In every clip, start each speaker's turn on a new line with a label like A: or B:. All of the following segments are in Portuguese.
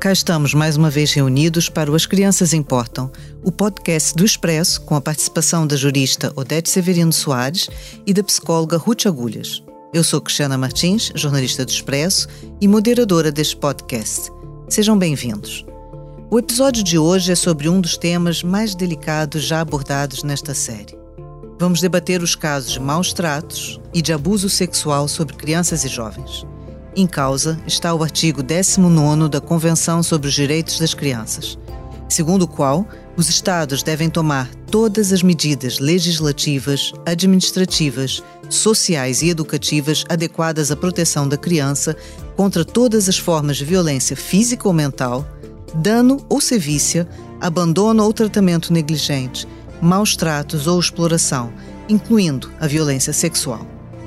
A: Cá estamos mais uma vez reunidos para o As Crianças Importam, o podcast do Expresso, com a participação da jurista Odete Severino Soares e da psicóloga Ruth Agulhas. Eu sou Cristiana Martins, jornalista do Expresso e moderadora deste podcast. Sejam bem-vindos. O episódio de hoje é sobre um dos temas mais delicados já abordados nesta série. Vamos debater os casos de maus tratos e de abuso sexual sobre crianças e jovens. Em causa está o artigo 19 da Convenção sobre os Direitos das Crianças, segundo o qual os Estados devem tomar todas as medidas legislativas, administrativas, sociais e educativas adequadas à proteção da criança contra todas as formas de violência física ou mental, dano ou sevícia, abandono ou tratamento negligente, maus tratos ou exploração, incluindo a violência sexual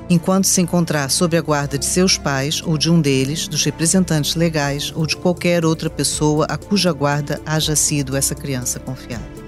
A: enquanto se encontrar sob a guarda de seus pais ou de um deles, dos representantes legais ou de qualquer outra pessoa a cuja guarda haja sido essa criança confiada.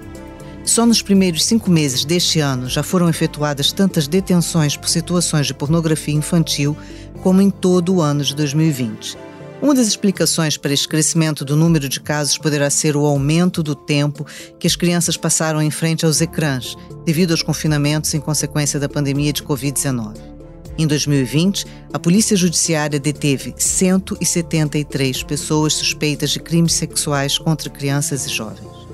A: Só nos primeiros cinco meses deste ano já foram efetuadas tantas detenções por situações de pornografia infantil como em todo o ano de 2020. Uma das explicações para este crescimento do número de casos poderá ser o aumento do tempo que as crianças passaram em frente aos ecrãs, devido aos confinamentos em consequência da pandemia de Covid-19. Em 2020, a Polícia Judiciária deteve 173 pessoas suspeitas de crimes sexuais contra crianças e jovens.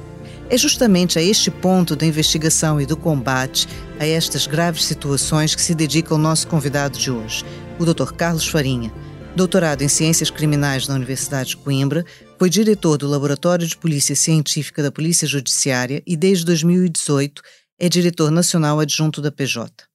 A: É justamente a este ponto da investigação e do combate a estas graves situações que se dedica o nosso convidado de hoje, o Dr. Carlos Farinha, doutorado em Ciências Criminais na Universidade de Coimbra, foi diretor do Laboratório de Polícia Científica da Polícia Judiciária e, desde 2018, é diretor nacional adjunto da PJ.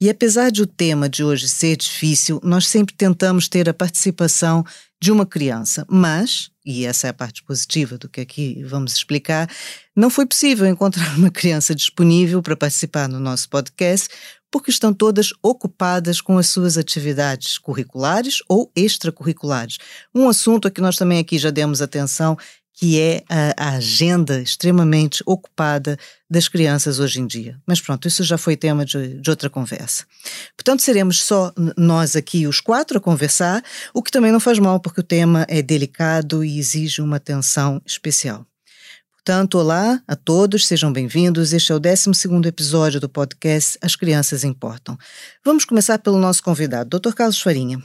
A: E apesar de o tema de hoje ser difícil, nós sempre tentamos ter a participação de uma criança, mas, e essa é a parte positiva do que aqui vamos explicar, não foi possível encontrar uma criança disponível para participar no nosso podcast, porque estão todas ocupadas com as suas atividades curriculares ou extracurriculares. Um assunto a que nós também aqui já demos atenção que é a, a, agenda extremamente ocupada das crianças hoje em dia. Mas pronto, isso já foi tema de, de, outra conversa. Portanto, seremos só nós aqui, os quatro, a conversar, o que também não faz mal, porque o tema é delicado e exige uma atenção especial. Portanto, olá a todos, sejam bem-vindos. Este é o 12 episódio do podcast As Crianças Importam. Vamos começar pelo nosso convidado, Dr. Carlos Farinha.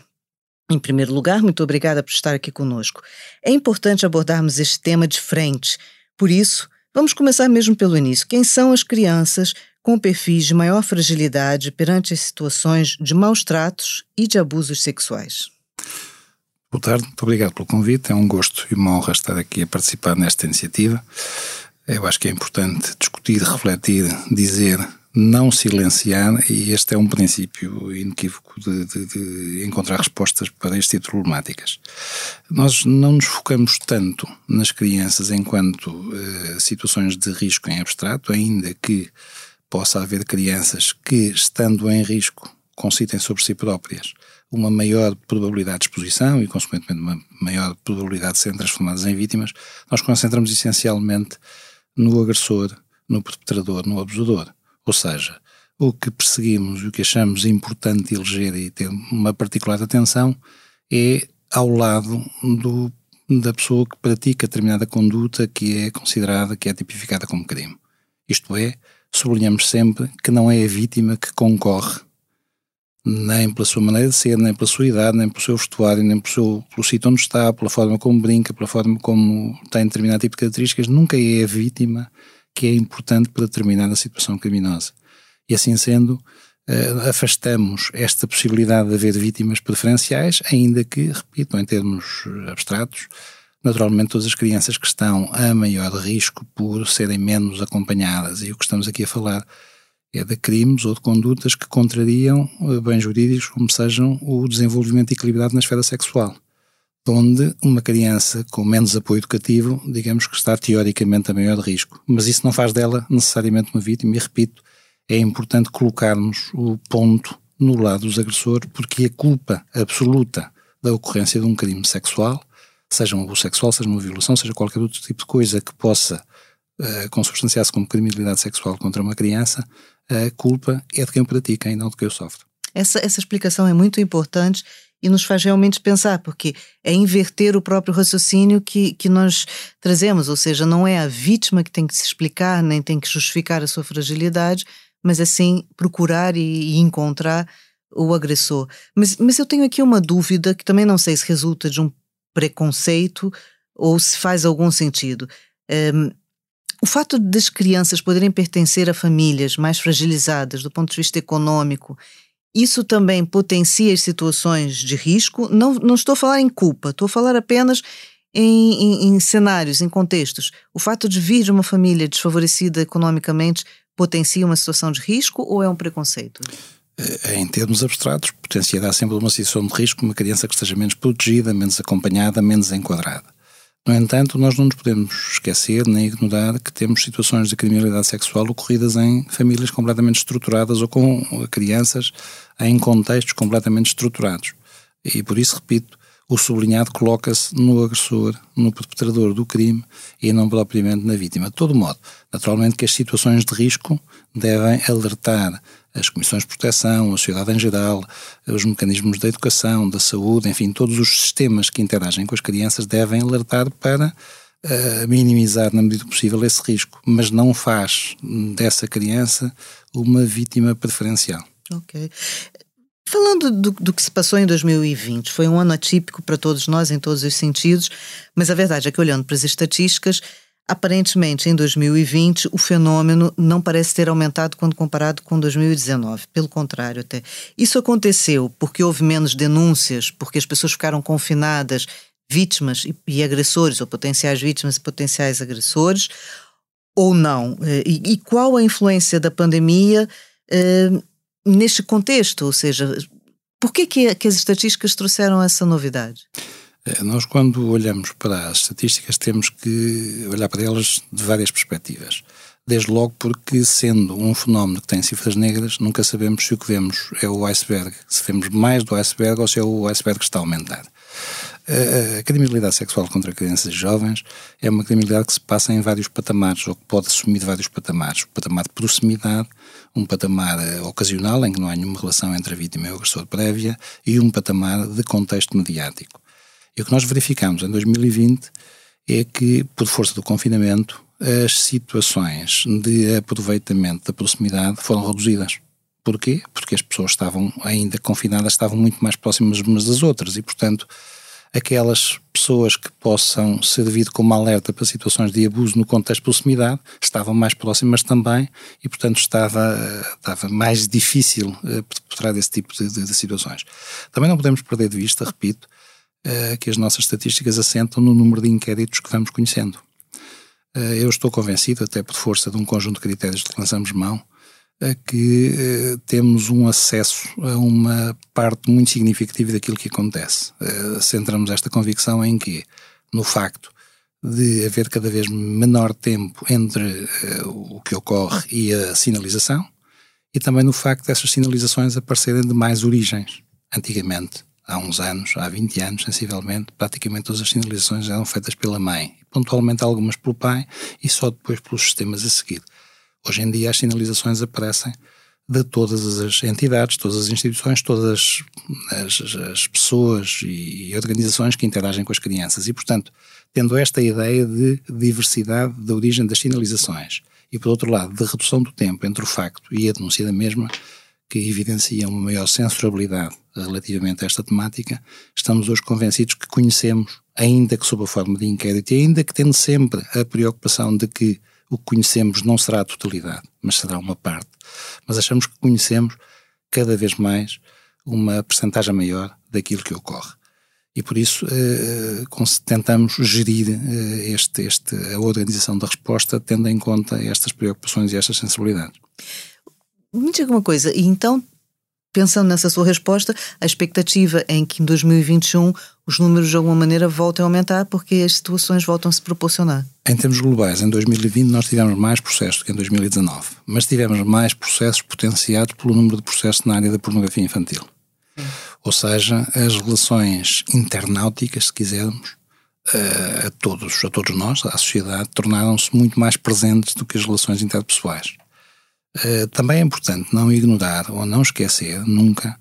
A: Em primeiro lugar, muito obrigada por estar aqui conosco. É importante abordarmos este tema de frente. Por isso, vamos começar mesmo pelo início. Quem são as crianças com perfis de maior fragilidade perante as situações de maus tratos e de abusos sexuais?
B: Boa tarde, muito obrigado pelo convite. É um gosto e uma honra estar aqui a participar nesta iniciativa. Eu acho que é importante discutir, refletir, dizer não silenciar, e este é um princípio inequívoco de, de, de, encontrar respostas para este tipo de problemáticas. Nós não nos focamos tanto nas crianças enquanto uh, situações de risco em abstrato, ainda que possa haver crianças que, estando em risco, concitem sobre si próprias uma maior probabilidade de exposição e, consequentemente, uma maior probabilidade de serem transformadas em vítimas, nós concentramos essencialmente no agressor, no perpetrador, no abusador. Ou seja, o que perseguimos e o que achamos importante eleger e ter uma particular atenção é ao lado do, da pessoa que pratica determinada conduta que é considerada, que é tipificada como crime. Isto é, sublinhamos sempre que não é a vítima que concorre nem pela sua maneira de ser, nem pela sua idade, nem pelo seu vestuário, nem pelo, seu, pelo sítio onde está, pela forma como brinca, pela forma como tem determinado tipo de características, nunca é a vítima que é importante para determinada situação criminosa. E assim sendo, uh, afastamos esta possibilidade de haver vítimas preferenciais, ainda que, repito, em termos abstratos, naturalmente todas as crianças que estão a maior risco por serem menos acompanhadas, e o que estamos aqui a falar é de crimes ou de condutas que contrariam eh, bens jurídicos, como sejam o desenvolvimento equilibrado na esfera sexual onde uma criança com menos apoio educativo, digamos que está teoricamente a maior risco. Mas isso não faz dela necessariamente uma vítima, e repito, é importante colocarmos o ponto no lado dos agressores, porque a culpa absoluta da ocorrência de um crime sexual, seja um abuso sexual, seja uma violação, seja qualquer outro tipo de coisa que possa uh, consubstanciar-se como criminalidade sexual contra uma criança, a culpa é de quem o pratica e não de quem o sofre.
A: Essa, essa explicação é muito importante e nos faz realmente pensar, porque é inverter o próprio raciocínio que, que nós trazemos, ou seja, não é a vítima que tem que se explicar, nem tem que justificar a sua fragilidade, mas assim procurar e, e encontrar o agressor. Mas, mas eu tenho aqui uma dúvida que também não sei se resulta de um preconceito ou se faz algum sentido. Um, o fato das crianças poderem pertencer a famílias mais fragilizadas do ponto de vista econômico, isso também potencia as situações de risco. Não, não estou a falar em culpa, estou a falar apenas em, em, em cenários, em contextos. O fato de vir de uma família desfavorecida economicamente potencia uma situação de risco ou é um preconceito?
B: Eh, em termos abstratos, potenciará sempre uma situação de risco uma criança que esteja menos protegida, menos acompanhada, menos enquadrada. No entanto, nós não nos podemos esquecer nem ignorar que temos situações de criminalidade sexual ocorridas em famílias completamente estruturadas ou com crianças em contextos completamente estruturados. E por isso, repito, o sublinhado coloca-se no agressor, no perpetrador do crime e não propriamente na vítima. De todo modo, naturalmente que as situações de risco devem alertar as comissões de proteção, a sociedade em geral, os mecanismos da educação, da saúde, enfim, todos os sistemas que interagem com as crianças devem alertar para uh, minimizar na medida possível esse risco, mas não faz dessa criança uma vítima preferencial.
A: Ok. Falando do, do, que se passou em 2020, foi um ano atípico para todos nós em todos os sentidos, mas a verdade é que olhando para as estatísticas, Aparentemente, em 2020, o fenômeno não parece ter aumentado quando comparado com 2019. Pelo contrário, até. Isso aconteceu porque houve menos denúncias, porque as pessoas ficaram confinadas, vítimas e, e agressores, ou potenciais vítimas e potenciais agressores, ou não? Eh, e, e qual a influência da pandemia eh, neste contexto? Ou seja, por que, que, que as estatísticas trouxeram essa novidade?
B: É, nós, quando olhamos para as estatísticas, temos que olhar para elas de várias perspectivas. Desde logo porque, sendo um fenómeno que tem cifras negras, nunca sabemos se o que vemos é o iceberg, se vemos mais do iceberg ou se é o iceberg que está a aumentar. A criminalidade sexual contra crianças e jovens é uma criminalidade que se passa em vários patamares, ou que pode assumir vários patamares. Um patamar de proximidade, um patamar eh, ocasional, em que não há nenhuma relação entre a vítima e o agressor prévia, e um patamar de contexto mediático. E o que nós verificamos em 2020 é que, por força do confinamento, as situações de aproveitamento da proximidade foram reduzidas. Porquê? Porque as pessoas estavam ainda confinadas, estavam muito mais próximas umas das outras e, portanto, aquelas pessoas que possam servir como alerta para situações de abuso no contexto de proximidade estavam mais próximas também e, portanto, estava, estava mais difícil uh, perpetrar desse tipo de, de, de situações. Também não podemos perder de vista, repito, uh, que as nossas estatísticas assentam no número de inquéritos que vamos conhecendo. Uh, eu estou convencido, até por força de um conjunto de critérios de que lançamos mão, uh, que temos um acesso a uma parte muito significativa daquilo que acontece. centramos esta convicção em que, no facto de haver cada vez menor tempo entre o que ocorre e a sinalização, e também no facto dessas sinalizações aparecerem de mais origens. Antigamente, há uns anos, há 20 anos, sensivelmente, praticamente todas as sinalizações eram feitas pela mãe, pontualmente algumas pelo pai e só depois pelos sistemas a seguir. Hoje em dia as sinalizações aparecem de todas as entidades, todas as instituições, todas as, as, as pessoas e organizações que interagem com as crianças. E, portanto, tendo esta ideia de diversidade da origem das sinalizações e, por outro lado, de redução do tempo entre o facto e a denúncia da mesma, que evidencia uma maior censurabilidade relativamente a esta temática, estamos hoje convencidos que conhecemos, ainda que sob a forma de inquérito, e ainda que tendo sempre a preocupação de que o que conhecemos não será a totalidade, mas será uma parte. Mas achamos que conhecemos cada vez mais uma percentagem maior daquilo que ocorre. E por isso eh, tentamos gerir eh, este, este, a organização da resposta tendo em conta estas preocupações e estas sensibilidades.
A: Me diga uma coisa, então, pensando nessa sua resposta, a expectativa é em que em 2021 os números de alguma maneira voltem a aumentar porque as situações voltam a se proporcionar?
B: Em termos globais, em 2020 nós tivemos mais processos do que em 2019, mas tivemos mais processos potenciados pelo número de processos na área da pornografia infantil. Ou seja, as relações internáuticas, se quisermos, eh, a todos, a todos nós, à sociedade, tornaram-se muito mais presentes do que as relações interpessoais. Eh, também é importante não ignorar ou não esquecer nunca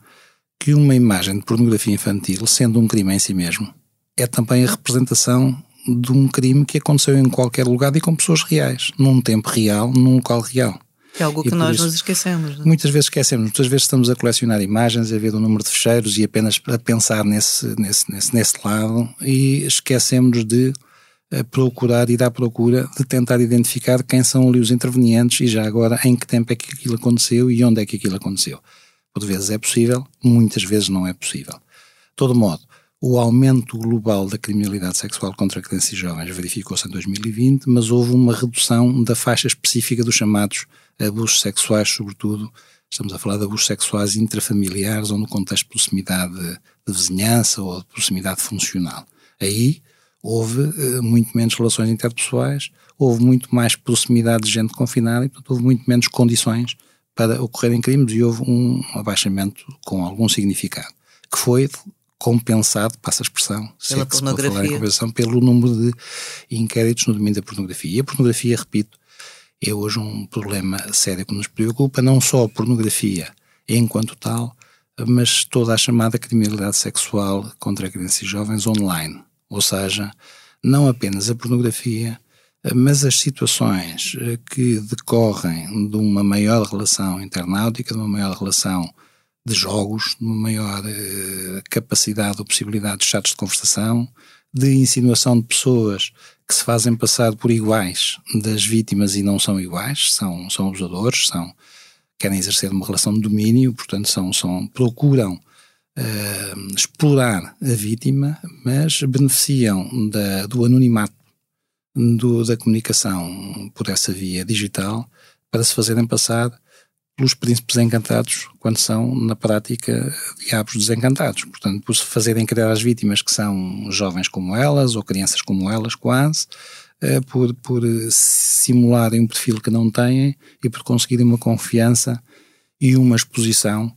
B: que uma imagem de pornografia infantil, sendo um crime em si mesmo, é também a representação de um crime que aconteceu em qualquer lugar e com pessoas reais, num tempo real, num local real.
A: É algo que nós isso, nos esquecemos. Não?
B: É? Muitas vezes esquecemos, muitas vezes estamos a colecionar imagens, a ver o número de fecheiros e apenas a pensar nesse, nesse, nesse, nesse lado e esquecemos de procurar, ir à procura de tentar identificar quem são ali os intervenientes e já agora em que tempo é que aquilo aconteceu e onde é que aquilo aconteceu. Por vezes é possível, muitas vezes não é possível. De todo modo, o aumento global da criminalidade sexual contra crianças e jovens verificou-se em 2020, mas houve uma redução da faixa específica dos chamados abusos sexuais, sobretudo, estamos a falar de abusos sexuais intrafamiliares ou no contexto de proximidade de vizinhança ou de proximidade funcional. Aí houve uh, muito menos relações interpessoais, houve muito mais proximidade de gente confinada e, portanto, houve muito menos condições para ocorrerem crimes e houve um abaixamento com algum significado, que foi compensado, passa a expressão,
A: pela
B: é
A: pornografia.
B: pelo número de inquéritos no domínio da pornografia. E a pornografia, repito, é hoje um problema sério que nos preocupa, não só a pornografia enquanto tal, mas toda a chamada criminalidade sexual contra crianças e jovens online. Ou seja, não apenas a pornografia, mas as situações eh, que decorrem de uma maior relação internautica, de uma maior relação de jogos, de uma maior uh, capacidade ou possibilidade de chatos de conversação, de insinuação de pessoas que se fazem passar por iguais das vítimas e não são iguais, são, são abusadores, são, querem exercer uma relação de domínio, portanto são, são, procuram uh, explorar a vítima, mas beneficiam da, do anonimato do, da comunicação por essa via digital para se fazerem passar pelos príncipes encantados quando são, na prática, diabos desencantados. Portanto, por se fazerem criar as vítimas que são jovens como elas ou crianças como elas, quase, eh, por, por simularem um perfil que não têm e por conseguirem uma confiança e uma exposição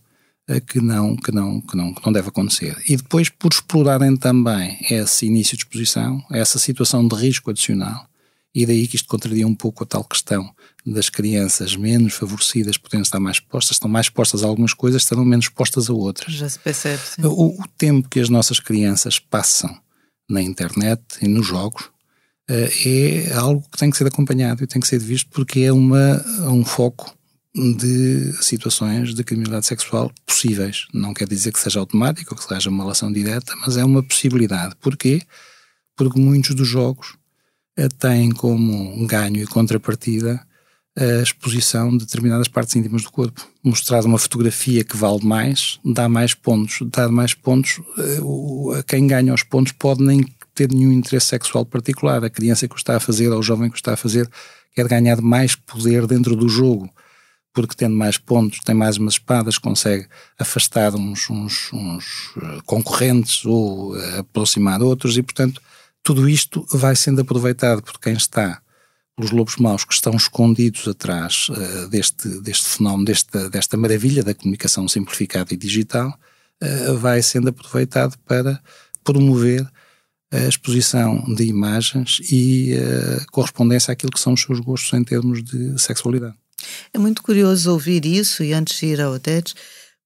B: que não, que, não, que, não, que não deve acontecer. E depois por explorarem também esse início de exposição, essa situação de risco adicional, e daí que isto contraria um pouco a tal questão das crianças menos favorecidas podendo estar mais expostas, estão mais expostas a algumas coisas, estarão menos expostas a outras.
A: Já se percebe, sim.
B: O, o tempo que as nossas crianças passam na internet e nos jogos eh, é algo que tem que ser acompanhado e tem que ser visto porque é uma, um foco de situações de criminalidade sexual possíveis. Não quer dizer que seja automático ou que seja uma relação direta, mas é uma possibilidade. Porquê? Porque muitos dos jogos eh, têm como ganho e contrapartida a exposição de determinadas partes íntimas do corpo. Mostrar uma fotografia que vale mais, dá mais pontos. Dar mais pontos, eh, quem ganha os pontos pode nem ter nenhum interesse sexual particular. A criança que o está a fazer ou o jovem que o está a fazer quer ganhar mais poder dentro do jogo porque tendo mais pontos, tem mais umas espadas, consegue afastar uns, uns, uns eh, concorrentes ou eh, aproximar outros e, portanto, tudo isto vai sendo aproveitado por quem está, pelos lobos maus que estão escondidos atrás uh, deste, deste fenómeno, desta, desta maravilha da comunicação simplificada e digital, uh, vai sendo aproveitado para promover a exposição de imagens e a correspondência àquilo que são os seus gostos em termos de sexualidade.
A: É muito curioso ouvir isso, e antes de ir ao Odete,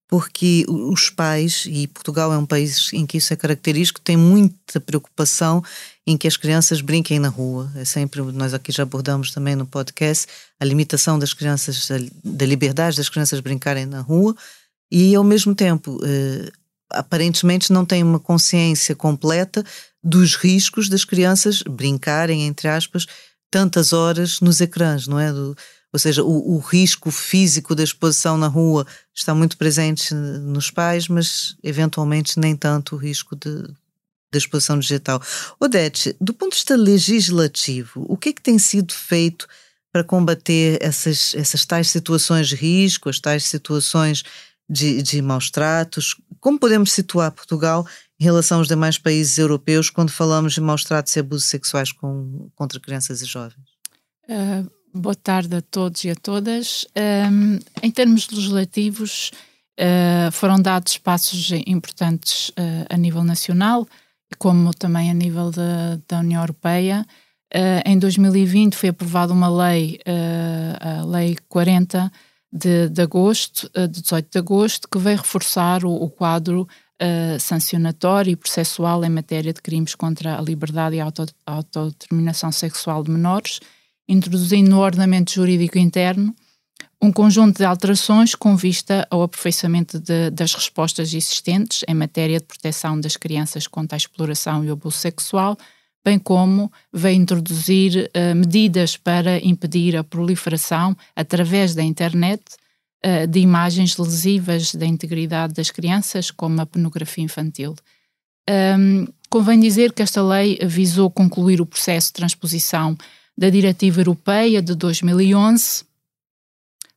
A: porque os pais, e Portugal é um país em que isso é característico, tem muita preocupação em que as crianças brinquem na rua. É sempre, nós aqui já abordamos também no podcast, a limitação das crianças, da liberdade das crianças brincarem na rua, e ao mesmo tempo, eh, aparentemente não tem uma consciência completa dos riscos das crianças brincarem, entre aspas, tantas horas nos ecrãs, não é? Do, ou seja, o, o, risco físico da exposição na rua está muito presente nos pais, mas eventualmente nem tanto o risco de, da exposição digital. Odete, do ponto de vista legislativo, o que é que tem sido feito para combater essas, essas tais situações de risco, as tais situações de, de maus tratos? Como podemos situar Portugal em relação aos demais países europeus quando falamos de maus tratos e abusos sexuais com, contra crianças e jovens?
C: Uh Boa tarde a todos e a todas. Um, em termos legislativos, uh, foram dados passos importantes uh, a nível nacional, como também a nível de, da União Europeia. Uh, em 2020 foi aprovada uma lei, a Lei 40, de, de agosto, de 18 de agosto, que veio reforçar o, o quadro sancionatório e processual em matéria de crimes contra a liberdade e a auto, autodeterminação sexual de menores, introduzindo no ordenamento jurídico interno um conjunto de alterações com vista ao aperfeiçoamento de, das respostas existentes em matéria de proteção das crianças contra a exploração e o abuso sexual, bem como vai introduzir uh, medidas para impedir a proliferação, através da internet, uh, de imagens lesivas da integridade das crianças, como a pornografia infantil. Um, convém dizer que esta lei visou concluir o processo de transposição da Diretiva Europeia de 2011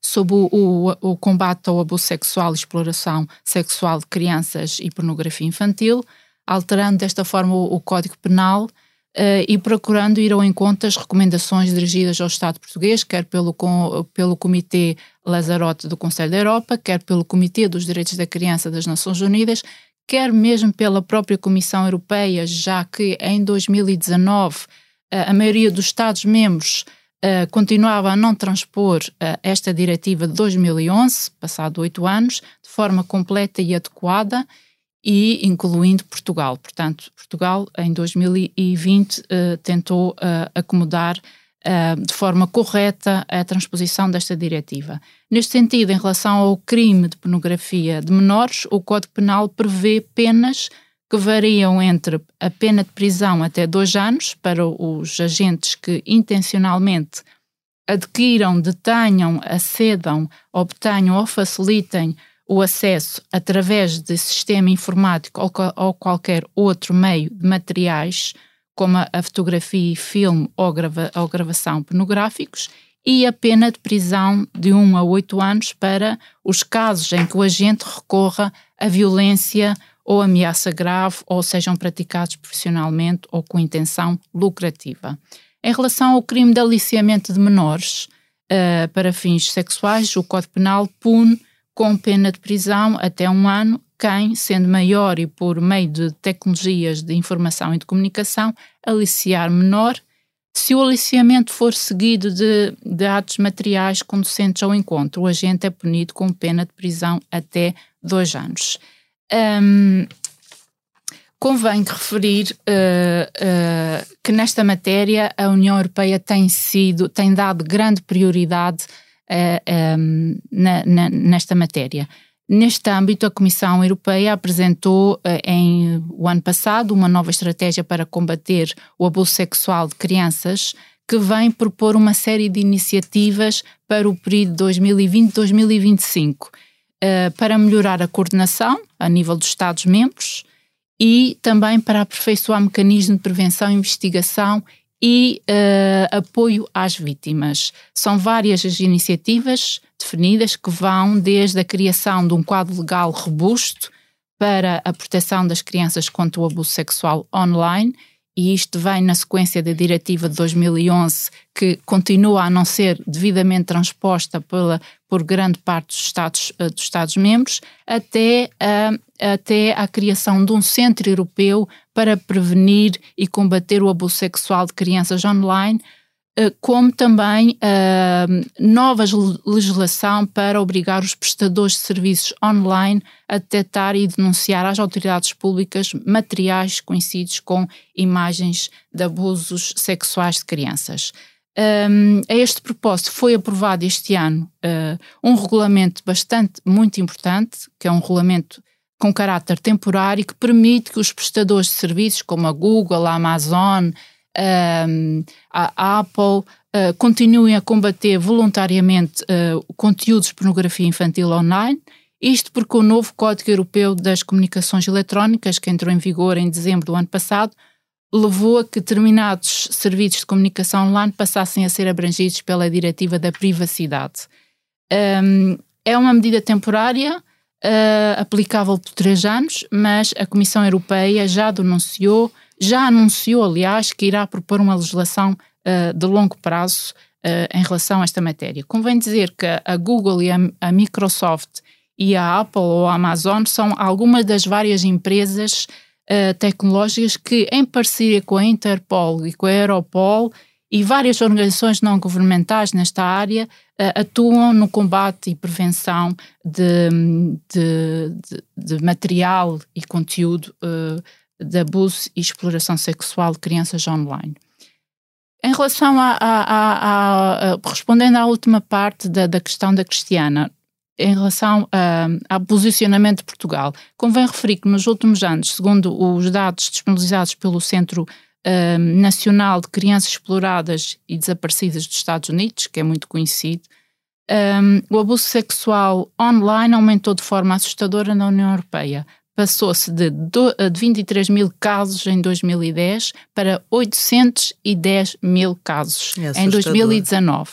C: sobre o, o, o, combate ao abuso sexual e exploração sexual de crianças e pornografia infantil, alterando desta forma o, o Código Penal Uh, e procurando ir ao encontro das recomendações dirigidas ao Estado português, quer pelo, com, pelo Comitê Lazarote do Conselho da Europa, quer pelo Comitê dos Direitos da Criança das Nações Unidas, quer mesmo pela própria Comissão Europeia, já que em 2019 uh, a maioria dos Estados-membros uh, continuava a não transpor esta diretiva de 2011, passado oito anos, de forma completa e adequada, e incluindo Portugal. Portanto, Portugal em 2020 uh, eh, tentou acomodar de forma correta a transposição desta diretiva. Neste sentido, em relação ao crime de pornografia de menores, o Código Penal prevê penas que variam entre a pena de prisão até dois anos para os agentes que intencionalmente adquiram, detenham, acedam, obtenham ou facilitem o acesso através de sistema informático ou, ou qualquer outro meio de materiais, como a fotografia, filme ou, grava, ou gravação pornográficos, e a pena de prisão de 1 um a 8 anos para os casos em que o agente recorra a violência ou ameaça grave ou sejam praticados profissionalmente ou com intenção lucrativa. Em relação ao crime de aliciamento de menores uh, para fins sexuais, o Código Penal pune com pena de prisão até um ano quem, sendo maior e por meio de tecnologias de informação e de comunicação, aliciar menor, se o aliciamento for seguido de, de atos materiais conducentes ao encontro, o agente é punido com pena de prisão até dois anos. Um, convém referir uh, uh, que nesta matéria a União Europeia tem sido, tem dado grande prioridade uh, um, na, na, nesta matéria. Neste âmbito, a Comissão Europeia apresentou em o ano passado uma nova estratégia para combater o abuso sexual de crianças, que vem propor uma série de iniciativas para o período 2020-2025, uh, para melhorar a coordenação a nível dos Estados-membros e também para aperfeiçoar mecanismos de prevenção, investigação e uh, apoio às vítimas. São várias as iniciativas definidas que vão desde a criação de um quadro legal robusto para a proteção das crianças contra o abuso sexual online e isto vem na sequência da diretiva de 2011, que continua a não ser devidamente transposta pela, por grande parte dos Estados, uh, dos Estados membros, até, uh, até à criação de um centro europeu para prevenir e combater o abuso sexual de crianças online, eh, como também uh, nova legislação para obrigar os prestadores de serviços online a detectar e denunciar às autoridades públicas materiais conhecidos com imagens de abusos sexuais de crianças. Um, a este propósito foi aprovado este ano uh, um regulamento bastante muito importante, que é um regulamento com caráter temporário que permite que os prestadores de serviços como a Google, a Amazon, um, a Apple uh, continuem a combater voluntariamente uh, conteúdos de pornografia infantil online. Isto porque o novo Código Europeu das Comunicações Eletrónicas, que entrou em vigor em dezembro do ano passado, levou a que determinados serviços de comunicação online passassem a ser abrangidos pela Diretiva da Privacidade. Um, é uma medida temporária, uh, aplicável por três anos, mas a Comissão Europeia já denunciou já anunciou, aliás, que irá propor uma legislação uh, de longo prazo uh, em relação a esta matéria. Convém dizer que a Google e a, a, Microsoft e a Apple ou a Amazon são algumas das várias empresas uh, tecnológicas que, em parceria com a Interpol e com a Europol e várias organizações não governamentais nesta área, atuam no combate e prevenção de, de, de, de material e conteúdo de abuso e exploração sexual de crianças online. Em relação a, a, a, a respondendo à última parte da, da questão da Cristiana, em relação ao posicionamento de Portugal, convém referir que nos últimos anos, segundo os dados disponibilizados pelo Centro Nacional de Crianças Exploradas e Desaparecidas dos Estados Unidos, que é muito conhecido, um, o abuso sexual online aumentou de forma assustadora na União Europeia, passou-se de, de 23 mil casos em 2010 para 810 mil casos é em 2019.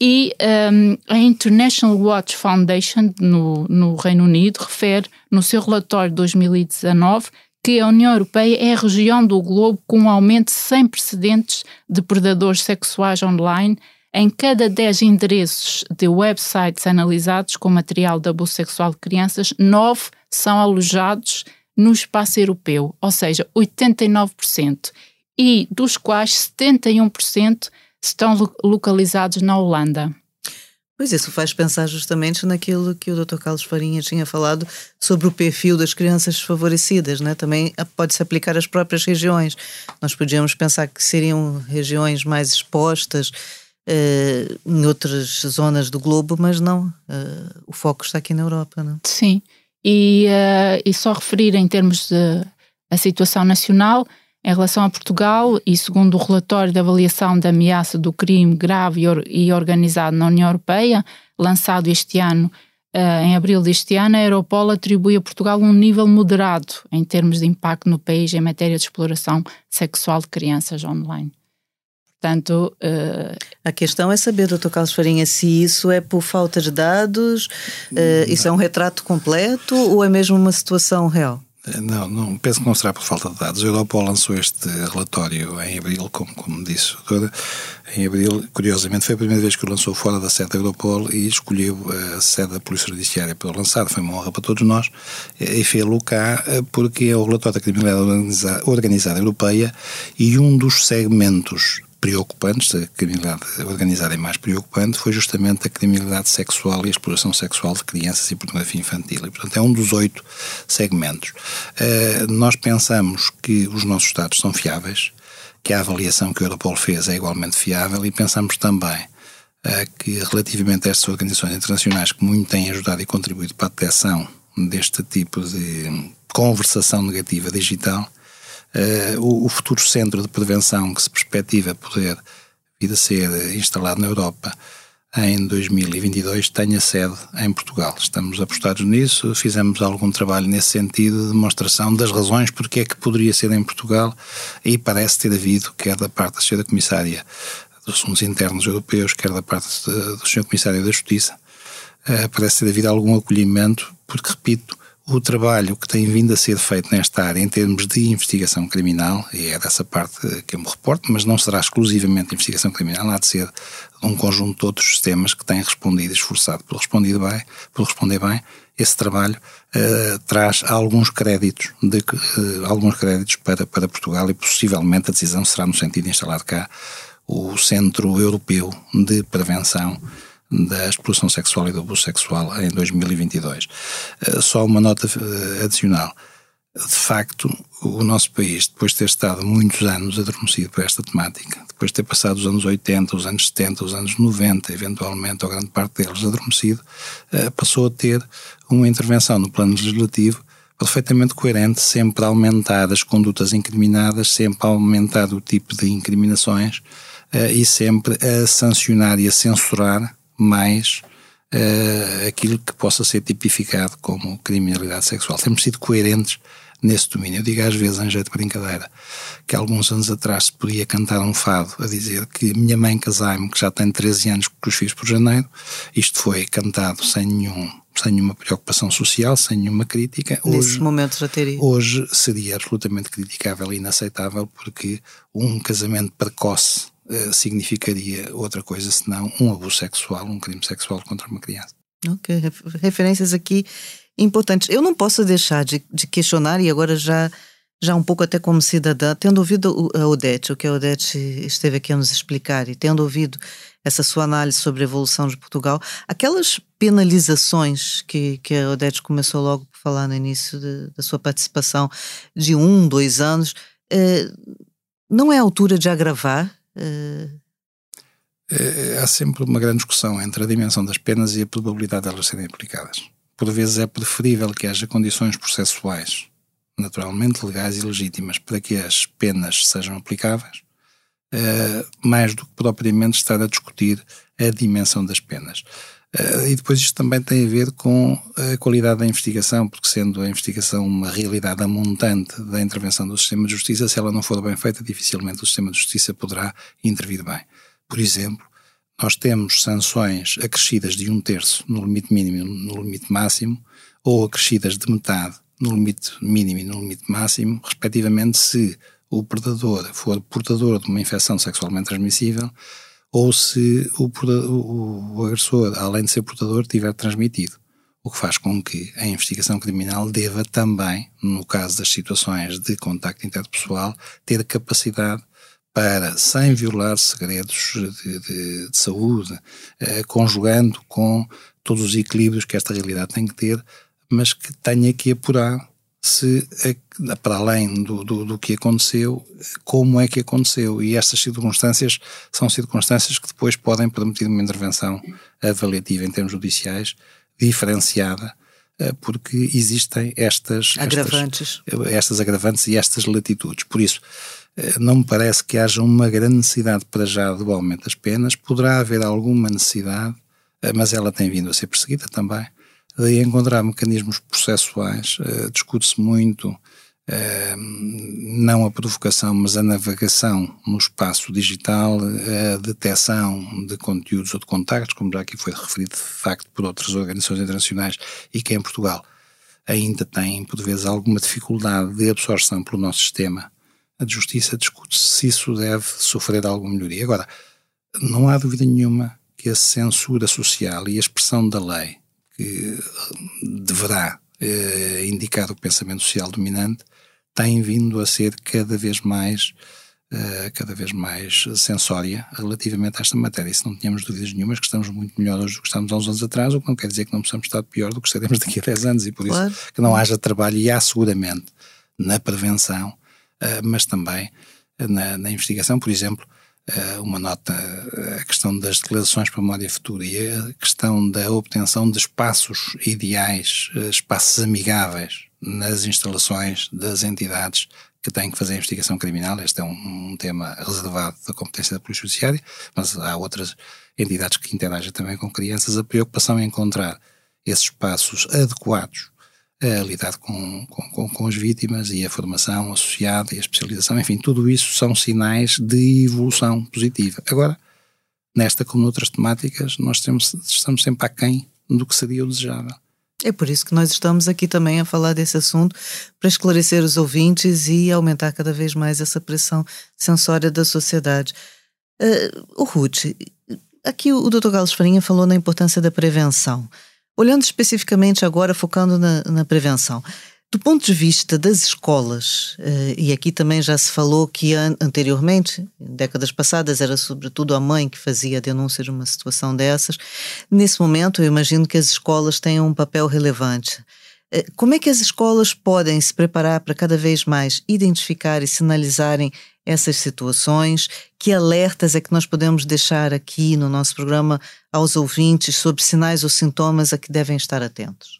C: E um, a International Watch Foundation, no, no Reino Unido, refere no seu relatório de 2019 que a União Europeia é a região do globo com um aumento sem precedentes de predadores sexuais online. Em cada 10 endereços de websites analisados com material de abuso sexual de crianças, 9 são alojados no espaço europeu, ou seja, 89%, e dos quais 71% estão localizados na Holanda.
A: Pois isso faz pensar justamente naquilo que o Dr. Carlos Farinha tinha falado sobre o perfil das crianças desfavorecidas, né? também pode-se aplicar às próprias regiões. Nós podíamos pensar que seriam regiões mais expostas uh, em outras zonas do globo, mas não, uh, o foco está aqui na Europa. Não?
C: Sim, e, uh, e só referir em termos de a situação nacional, em relação a Portugal, e segundo o relatório de avaliação da ameaça do crime grave e organizado na União Europeia, lançado este ano, uh, em abril deste ano, a Europol atribui a Portugal um nível moderado em termos de impacto no país em matéria de exploração sexual de crianças online. Portanto, uh...
A: a questão é saber, Dr. Carlos Farinha, se isso é por falta de dados, uh, isso é um retrato completo ou é mesmo uma situação real?
B: Eh, não, não, penso que não será por falta de dados. A Europol lançou este relatório em abril, como, como disse doutor. Em abril, curiosamente, foi a primeira vez que o lançou fora da sede da Europol e escolheu a sede da Polícia Judiciária para o lançar. Foi uma honra para todos nós. E fez-lo cá porque é o relatório da criminalidade organizada, organizada europeia e um dos segmentos preocupantes, a criminalidade organizada é mais preocupante, foi justamente a criminalidade sexual e a exploração sexual de crianças e pornografia infantil. E, portanto, é um dos oito segmentos. Uh, nós pensamos que os nossos dados são fiáveis, que a avaliação que o Europol fez é igualmente fiável e pensamos também uh, que, relativamente a estas organizações internacionais que muito têm ajudado e contribuído para a detecção deste tipo de conversação negativa digital, uh, o, o, futuro centro de prevenção que se perspectiva poder vir a ser instalado na Europa em 2022 tenha sede em Portugal. Estamos apostados nisso, fizemos algum trabalho nesse sentido de demonstração das razões porque é que poderia ser em Portugal e parece ter havido, quer da parte da Sra. Comissária dos Assuntos Internos Europeus, quer da parte do Sr. Comissário da Justiça, uh, parece ter havido algum acolhimento, porque, repito, o trabalho que tem vindo a ser feito nesta área em termos de investigação criminal, e é dessa parte que eu me reporto, mas não será exclusivamente investigação criminal, há de ser um conjunto de outros sistemas que têm respondido, esforçado por responder bem, por responder bem, esse trabalho uh, traz alguns créditos, de, uh, alguns créditos para, para Portugal e possivelmente a decisão será no sentido de instalar cá o Centro Europeu de Prevenção da exploração sexual e do abuso sexual em 2022. Eh, só uma nota eh, adicional. De facto, o nosso país, depois de ter estado muitos anos adormecido por esta temática, depois de ter passado os anos 80, os anos 70, os anos 90, eventualmente, ou grande parte deles adormecido, eh, passou a ter uma intervenção no plano legislativo perfeitamente coerente, sempre aumentar as condutas incriminadas, sempre aumentar o tipo de incriminações e sempre a sancionar e a censurar mais uh, aquilo que possa ser tipificado como criminalidade sexual. Temos sido coerentes nesse domínio. Eu digo às vezes, em jeito de brincadeira, que alguns anos atrás se podia cantar um fado a dizer que minha mãe casai-me, que já tem 13 anos que os fiz por janeiro. Isto foi cantado sem nenhum sem nenhuma preocupação social, sem nenhuma crítica.
A: Hoje, Nesse momento já teria.
B: Hoje seria absolutamente criticável e inaceitável porque um casamento precoce uh, significaria outra coisa senão um abuso sexual, um crime sexual contra uma criança.
A: Ok, referências aqui importantes. Eu não posso deixar de, de questionar, e agora já, já um pouco até como cidadã, tendo ouvido a Odete, o que a Odete esteve aqui a nos explicar, e tendo ouvido essa sua análise sobre a evolução de Portugal. Aquelas penalizações que, que a Odete começou logo por falar no início de, da sua participação, de um, dois anos, eh, não é a altura de agravar? Eh?
B: Há sempre uma grande discussão entre a dimensão das penas e a probabilidade de elas serem aplicadas. Por vezes é preferível que haja condições processuais naturalmente legais e legítimas para que as penas sejam aplicáveis, uh, mais do que propriamente estar a discutir a dimensão das penas. Uh, e depois isto também tem a ver com a qualidade da investigação, porque sendo a investigação uma realidade amontante da intervenção do sistema de justiça, se ela não for bem feita, dificilmente o sistema de justiça poderá intervir bem. Por exemplo, nós temos sanções acrescidas de um terço no limite mínimo e no limite máximo, ou acrescidas de metade no limite mínimo e no limite máximo, respectivamente, se o predador for portador de uma infecção sexualmente transmissível ou se o, o, o agressor, além de ser portador, tiver transmitido. O que faz com que a investigação criminal deva também, no caso das situações de contacto interpessoal, ter capacidade para, sem violar segredos de, de, de saúde, eh, conjugando com todos os equilíbrios que esta realidade tem que ter, mas que tenha que apurar se, para além do, do, do, que aconteceu, como é que aconteceu. E estas circunstâncias são circunstâncias que depois podem permitir uma intervenção avaliativa em termos judiciais, diferenciada, eh, porque existem estas
A: agravantes.
B: Estas, estas agravantes e estas latitudes. Por isso, eh, não me parece que haja uma grande necessidade para já do aumento das penas. Poderá haver alguma necessidade, eh, mas ela tem vindo a ser perseguida também Daí encontrar mecanismos processuais, uh, discute-se muito uh, não a provocação, mas a navegação no espaço digital, a detecção de conteúdos ou de contactos, como já aqui foi referido de facto por outras organizações internacionais e que em Portugal ainda tem, por vezes, alguma dificuldade de absorção pelo nosso sistema. A justiça discute se isso deve sofrer alguma melhoria. Agora, não há dúvida nenhuma que a censura social e a expressão da lei que deverá eh, indicar o pensamento social dominante, tem vindo a ser cada vez mais Uh, cada vez mais sensória relativamente a esta matéria. E se não tínhamos dúvidas nenhumas que estamos muito melhor hoje do que estamos há uns anos atrás, o que não quer dizer que não possamos estar pior do que estaremos daqui a 10 anos e por isso claro. que não haja trabalho e há seguramente na prevenção, uh, mas também na, na, investigação, por exemplo, eh, uma nota, eh, a questão das declarações para a memória futura e a questão da obtenção de espaços ideais, eh, espaços amigáveis nas instalações das entidades que têm que fazer a investigação criminal. Este é um, um tema reservado da competência da Polícia Judiciária, mas há outras entidades que interagem também com crianças. A preocupação em encontrar esses espaços adequados a lidar com, com, com, as vítimas e a formação associada e a especialização, enfim, tudo isso são sinais de evolução positiva. Agora, nesta como noutras temáticas, nós temos, estamos sempre aquém do que seria o desejável.
A: É por isso que nós estamos aqui também a falar desse assunto, para esclarecer os ouvintes e aumentar cada vez mais essa pressão sensória da sociedade. Uh, o Ruth, aqui o Dr. Carlos Farinha falou na importância da prevenção. Olhando especificamente agora, focando na, na prevenção, do ponto de vista das escolas, eh, e aqui também já se falou que anteriormente, em décadas passadas, era sobretudo a mãe que fazia a denúncia de uma situação dessas. Nesse momento, eu imagino que as escolas tenham um papel relevante. Eh, como é que as escolas podem se preparar para cada vez mais identificar e sinalizarem essas situações? Que alertas é que nós podemos deixar aqui no nosso programa aos ouvintes sobre sinais ou sintomas a que devem estar atentos?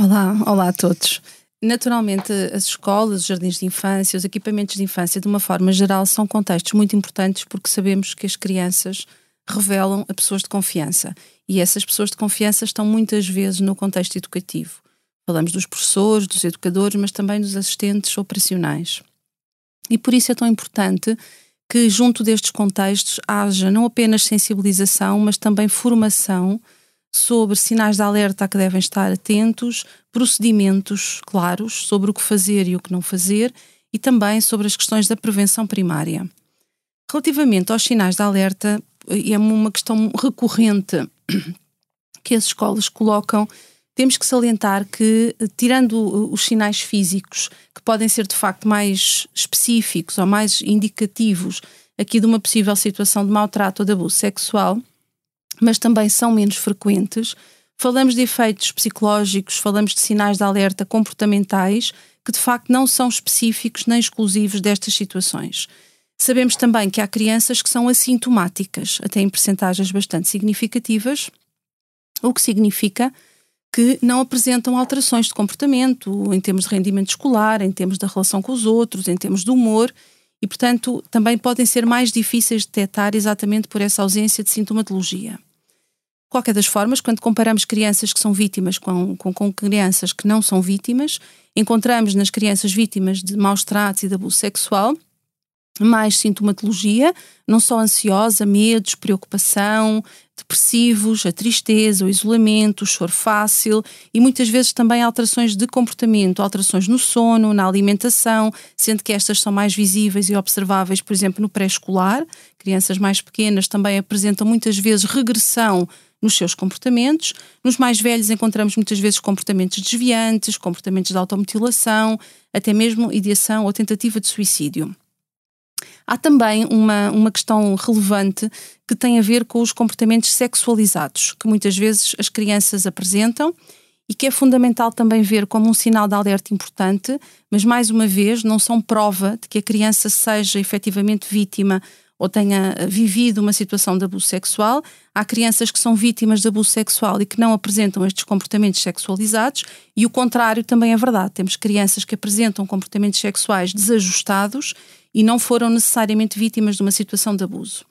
D: Olá, olá a todos. Naturalmente, as escolas, os jardins de infância, os equipamentos de infância, de uma forma geral, são contextos muito importantes porque sabemos que as crianças revelam a pessoas de confiança e essas pessoas de confiança estão muitas vezes no contexto educativo. Falamos dos professores, dos educadores, mas também dos assistentes operacionais. E por isso é tão importante que, junto destes contextos, haja não apenas sensibilização, mas também formação sobre sinais de alerta a que devem estar atentos, procedimentos claros sobre o que fazer e o que não fazer e também sobre as questões da prevenção primária. Relativamente aos sinais de alerta, é uma questão recorrente que as escolas colocam temos que salientar que, tirando os sinais físicos, que podem ser de facto mais específicos ou mais indicativos, aqui de uma possível situação de maltrato ou de abuso sexual, mas também são menos frequentes. Falamos de efeitos psicológicos, falamos de sinais de alerta comportamentais que de facto não são específicos nem exclusivos destas situações. Sabemos também que há crianças que são assintomáticas, até em percentagens bastante significativas, o que significa que não apresentam alterações de comportamento em termos de rendimento escolar, em termos da relação com os outros, em termos de humor e, portanto, também podem ser mais difíceis de detectar exatamente por essa ausência de sintomatologia. Qualquer das formas, quando comparamos crianças que são vítimas com, com, com, crianças que não são vítimas, encontramos nas crianças vítimas de maus tratos e de abuso sexual mais sintomatologia, não só ansiosa, medos, preocupação, depressivos, a tristeza, o isolamento, o choro fácil e muitas vezes também alterações de comportamento, alterações no sono, na alimentação, sendo que estas são mais visíveis e observáveis, por exemplo, no pré-escolar. Crianças mais pequenas também apresentam muitas vezes regressão nos seus comportamentos. Nos mais velhos encontramos muitas vezes comportamentos desviantes, comportamentos de automutilação, até mesmo ideação ou tentativa de suicídio. Há também uma, uma questão relevante que tem a ver com os comportamentos sexualizados, que muitas vezes as crianças apresentam e que é fundamental também ver como um sinal de alerta importante, mas mais uma vez não são prova de que a criança seja efetivamente vítima ou tenha vivido uma situação de abuso sexual. Há crianças que são vítimas de abuso sexual e que não apresentam estes comportamentos sexualizados, e o contrário também é verdade. Temos crianças que apresentam comportamentos sexuais desajustados e não foram necessariamente vítimas de uma situação de abuso.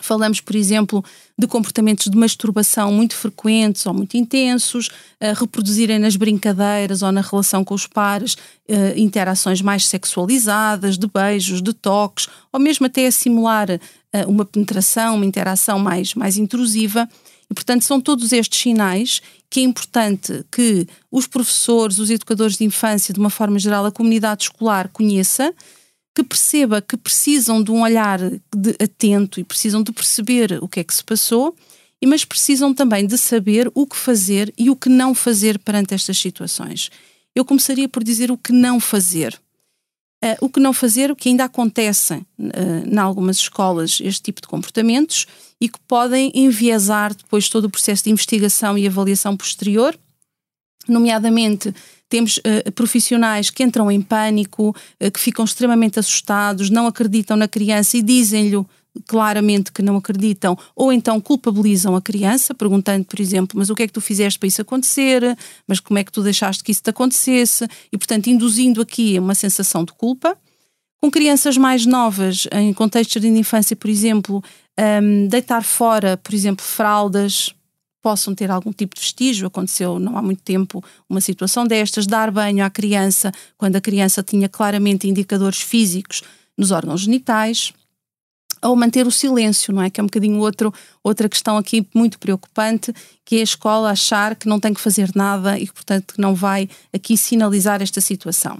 D: Falamos, por exemplo, de comportamentos de masturbação muito frequentes ou muito intensos, reproduzirem nas brincadeiras ou na relação com os pares uh, interações mais sexualizadas, de beijos, de toques, ou mesmo até a simular uh, uma penetração, uma interação mais, mais intrusiva. E, portanto, são todos estes sinais que é importante que os professores, os educadores de infância, de uma forma geral, a comunidade escolar conheça que perceba que precisam de um olhar de, atento e precisam de perceber o que é que se passou, mas precisam também de saber o que fazer e o que não fazer perante estas situações. Eu começaria por dizer o que não fazer. Uh, o que não fazer, o que ainda acontece uh, em algumas escolas, este tipo de comportamentos e que podem enviesar depois todo o processo de investigação e avaliação posterior, nomeadamente temos uh, profissionais que entram em pânico, uh, que ficam extremamente assustados, não acreditam na criança e dizem-lhe claramente que não acreditam, ou então culpabilizam a criança, perguntando, por exemplo, mas o que é que tu fizeste para isso acontecer? Mas como é que tu deixaste que isso te acontecesse? E, portanto, induzindo aqui uma sensação de culpa. Com crianças mais novas, em contextos de infância, por exemplo, um, ehm, deitar fora, por exemplo, fraldas, possam ter algum tipo de vestígio. Aconteceu não há muito tempo uma situação destas, dar banho à criança quando a criança tinha claramente indicadores físicos nos órgãos genitais. Ou manter o silêncio, não é? Que é um bocadinho outro, outra questão aqui muito preocupante, que é a escola achar que não tem que fazer nada e que, portanto, não vai aqui sinalizar esta situação.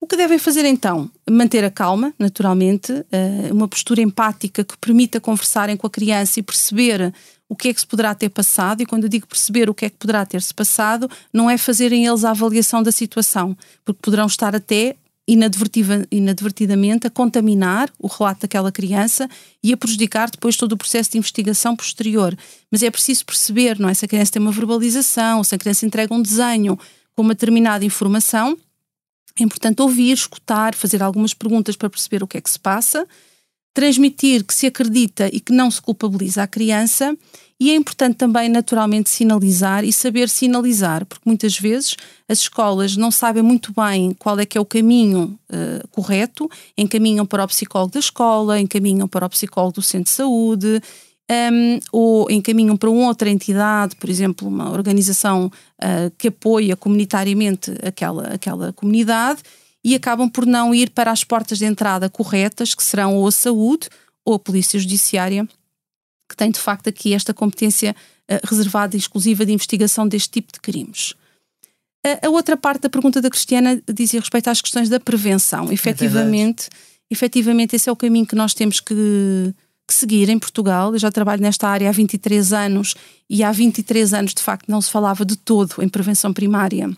D: O que devem fazer então? Manter a calma, naturalmente, eh, uma postura empática que permita conversarem com a criança e perceber o que é que se poderá ter passado, e quando eu digo perceber o que é que poderá ter-se passado, não é fazerem eles a avaliação da situação, porque poderão estar até inadvertidamente a contaminar o relato daquela criança e a prejudicar depois todo o processo de investigação posterior. Mas é preciso perceber, não é? Se a criança tem uma verbalização, se a criança entrega um desenho com uma determinada informação, é importante ouvir, escutar, fazer algumas perguntas para perceber o que é que se passa transmitir que se acredita e que não se culpabiliza a criança. E é importante também, naturalmente, sinalizar e saber sinalizar, porque muitas vezes as escolas não sabem muito bem qual é que é o caminho uh, correto, encaminham para o psicólogo da escola, encaminham para o psicólogo do centro de saúde, um, ou encaminham para outra entidade, por exemplo, uma organização uh, que apoia comunitariamente aquela, aquela comunidade, e acabam por não ir para as portas de entrada corretas, que serão ou a saúde ou a polícia judiciária, que tem de facto aqui esta competência uh, reservada e exclusiva de investigação deste tipo de crimes. A, a outra parte da pergunta da Cristiana dizia respeito às questões da prevenção. É efetivamente, efetivamente esse é o caminho que nós temos que, que seguir em Portugal. Eu já trabalho nesta área há 23 anos e há 23 anos, de facto, não se falava de todo em prevenção primária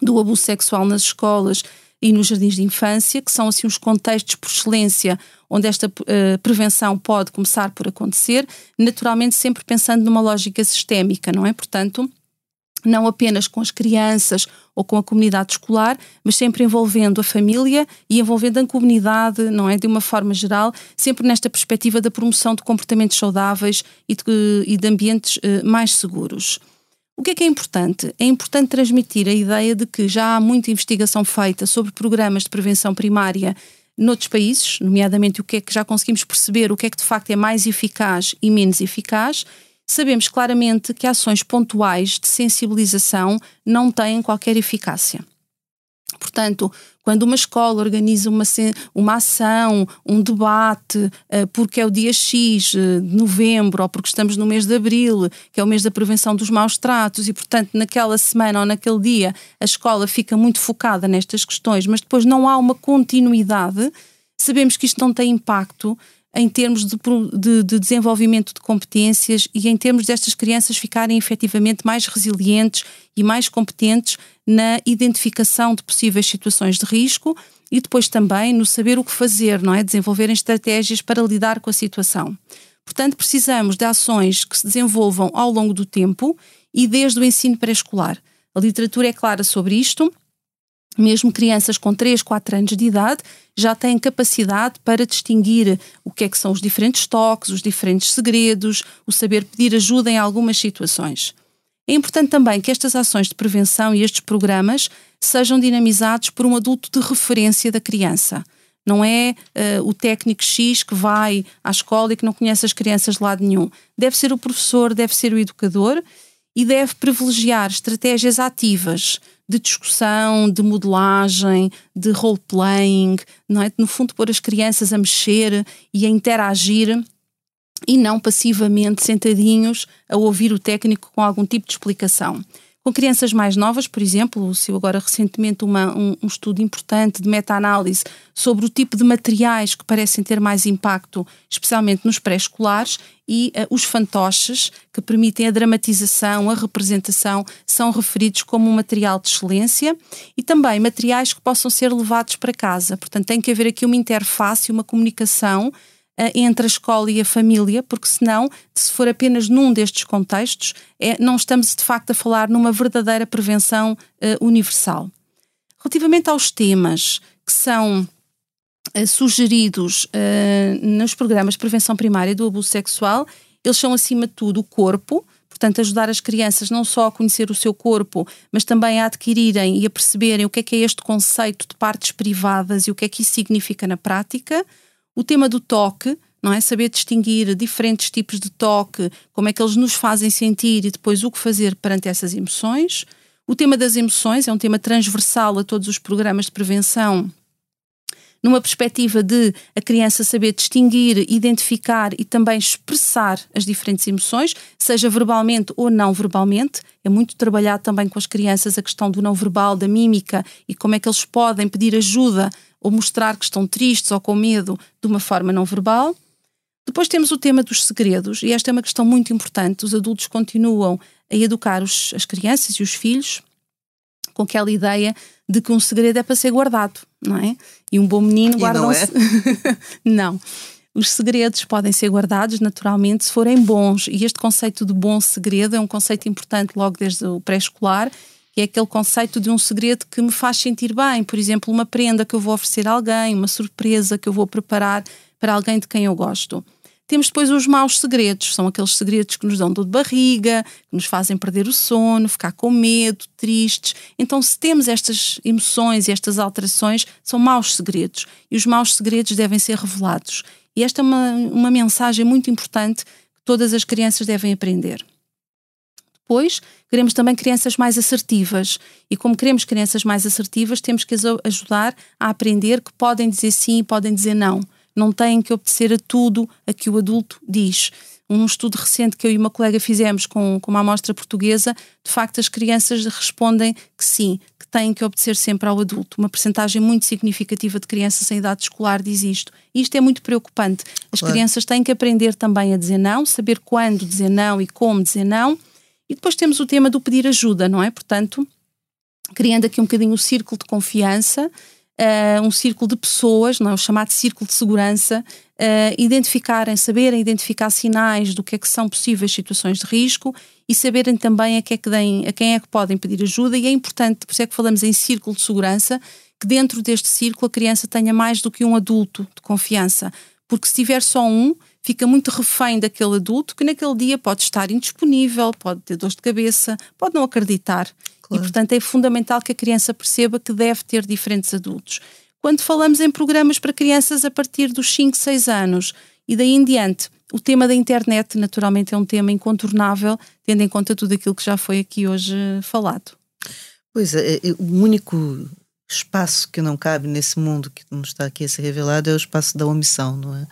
D: do abuso sexual nas escolas e nos jardins de infância, que são assim os contextos por excelência onde esta uh, prevenção pode começar por acontecer, naturalmente sempre pensando numa lógica sistémica, não é? Portanto, não apenas com as crianças ou com a comunidade escolar, mas sempre envolvendo a família e envolvendo a comunidade, não é? De uma forma geral, sempre nesta perspectiva da promoção de comportamentos saudáveis e de, e de ambientes uh, mais seguros. O que é que é importante? É importante transmitir a ideia de que já há muita investigação feita sobre programas de prevenção primária noutros países, nomeadamente o que é que já conseguimos perceber, o que é que de facto é mais eficaz e menos eficaz, sabemos claramente que ações pontuais de sensibilização não têm qualquer eficácia. Portanto, quando uma escola organiza uma, uma ação, um debate, uh, porque é o dia X uh, de novembro ou porque estamos no mês de abril, que é o mês da prevenção dos maus tratos, e portanto naquela semana ou naquele dia a escola fica muito focada nestas questões, mas depois não há uma continuidade, sabemos que isto não tem impacto em termos de, de, de, desenvolvimento de competências e em termos destas crianças ficarem efetivamente mais resilientes e mais competentes na identificação de possíveis situações de risco e depois também no saber o que fazer, não é? Desenvolverem estratégias para lidar com a situação. Portanto, precisamos de ações que se desenvolvam ao longo do tempo e desde o ensino pré-escolar. A literatura é clara sobre isto mesmo crianças com 3, 4 anos de idade já têm capacidade para distinguir o que é que são os diferentes toques, os diferentes segredos, o saber pedir ajuda em algumas situações. É importante também que estas ações de prevenção e estes programas sejam dinamizados por um adulto de referência da criança. Não é uh, o técnico X que vai à escola e que não conhece as crianças de lado nenhum. Deve ser o professor, deve ser o educador e deve privilegiar estratégias ativas de discussão, de modelagem, de role-playing, é? No fundo, pôr as crianças a mexer e a interagir e não passivamente sentadinhos a ouvir o técnico com algum tipo de explicação. Com crianças mais novas, por exemplo, saiu agora recentemente uma, um, um, estudo importante de meta-análise sobre o tipo de materiais que parecem ter mais impacto, especialmente nos pré-escolares, e uh, os fantoches, que permitem a dramatização, a representação, são referidos como um material de excelência e também materiais que possam ser levados para casa. Portanto, tem que haver aqui uma interface, uma comunicação entre a escola e a família, porque senão, se for apenas num destes contextos, é, não estamos de facto a falar numa verdadeira prevenção uh, universal. Relativamente aos temas que são uh, sugeridos nos programas de prevenção primária do abuso sexual, eles são acima de tudo o corpo, portanto, ajudar as crianças não só a conhecer o seu corpo, mas também a adquirirem e a perceberem o que é que é este conceito de partes privadas e o que é que isso significa na prática. O tema do toque, não é? Saber distinguir diferentes tipos de toque, como é que eles nos fazem sentir e depois o que fazer perante essas emoções. O tema das emoções é um tema transversal a todos os programas de prevenção, numa perspectiva de a criança saber distinguir, identificar e também expressar as diferentes emoções, seja verbalmente ou não verbalmente. É muito trabalhado também com as crianças a questão do não verbal, da mímica e como é que eles podem pedir ajuda ou mostrar que estão tristes ou com medo de uma forma não verbal. Depois temos o tema dos segredos, e esta é uma questão muito importante. Os adultos continuam a educar os, as crianças e os filhos com aquela ideia de que um segredo é para ser guardado, não é? E um bom menino guarda
A: não é?
D: não. Os segredos podem ser guardados naturalmente se forem bons, e este conceito de bom segredo é um conceito importante logo desde o pré-escolar que é aquele conceito de um segredo que me faz sentir bem. Por exemplo, uma prenda que eu vou oferecer a alguém, uma surpresa que eu vou preparar para alguém de quem eu gosto. Temos depois os maus segredos, são aqueles segredos que nos dão dor de barriga, que nos fazem perder o sono, ficar com medo, tristes. Então, se temos estas emoções e estas alterações, são maus segredos. E os maus segredos devem ser revelados. E esta é uma, uma mensagem muito importante que todas as crianças devem aprender. Depois, queremos também crianças mais assertivas. E como queremos crianças mais assertivas, temos que as ajudar a aprender que podem dizer sim e podem dizer não. Não têm que obedecer a tudo a que o adulto diz. Um estudo recente que eu e uma colega fizemos com, com uma amostra portuguesa, de facto, as crianças respondem que sim, que têm que obedecer sempre ao adulto. Uma percentagem muito significativa de crianças em idade escolar diz isto. E isto é muito preocupante. As claro. crianças têm que aprender também a dizer não, saber quando dizer não e como dizer não e depois temos o tema do pedir ajuda, não é? Portanto, criando aqui um bocadinho o círculo de confiança uh, um círculo de pessoas, não é? o chamado círculo de segurança, uh, identificarem, saberem identificar sinais do que é que são possíveis situações de risco e saberem também a, que é que deem, a quem é que podem pedir ajuda. E é importante, por isso é que falamos em círculo de segurança, que dentro deste círculo a criança tenha mais do que um adulto de confiança. Porque se tiver só um, fica muito refém daquele adulto que naquele dia pode estar indisponível, pode ter dor de cabeça, pode não acreditar. Claro. E, portanto, é fundamental que a criança perceba que deve ter diferentes adultos. Quando falamos em programas para crianças a partir dos 5, 6 anos e daí em diante, o tema da internet, naturalmente, é um tema incontornável, tendo em conta tudo aquilo que já foi aqui hoje falado.
A: Pois é, é, o único espaço que não cabe nesse mundo que nos está aqui a ser revelado é o espaço da omissão, não é?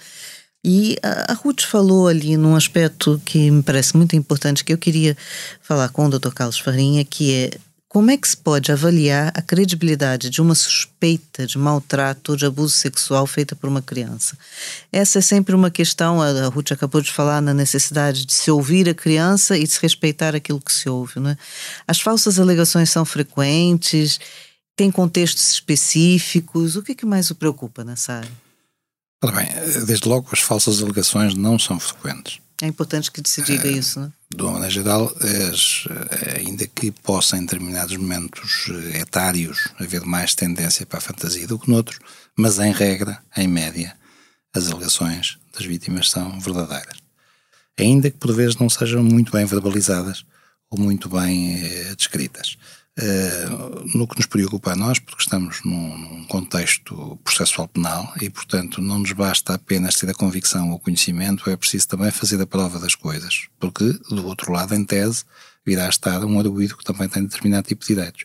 A: E a Ruth falou ali num aspecto que me parece muito importante, que eu queria falar com o Dr. Carlos Farinha, que é como é que se pode avaliar a credibilidade de uma suspeita de maltrato ou de abuso sexual feita por uma criança? Essa é sempre uma questão, a Ruth acabou de falar na necessidade de se ouvir a criança e de se respeitar aquilo que se ouve. Não é? As falsas alegações são frequentes, tem contextos específicos, o que, é que mais o preocupa nessa área?
B: Ora bem, desde logo as falsas alegações não são frequentes.
A: É importante que se diga uh, isso, não é?
B: De uma maneira geral, as, eh, ainda que possa em determinados momentos eh, etários haver mais tendência para a fantasia do que noutros, mas em regra, em média, as alegações das vítimas são verdadeiras. Ainda que por vezes não sejam muito bem verbalizadas ou muito bem eh, descritas. Uh, no que nos preocupa a nós, porque estamos num, num, contexto processual penal e, portanto, não nos basta apenas ter a convicção ou o conhecimento, é preciso também fazer a prova das coisas, porque, do outro lado, em tese, virá a estar um arguído que também tem determinado tipo de direitos.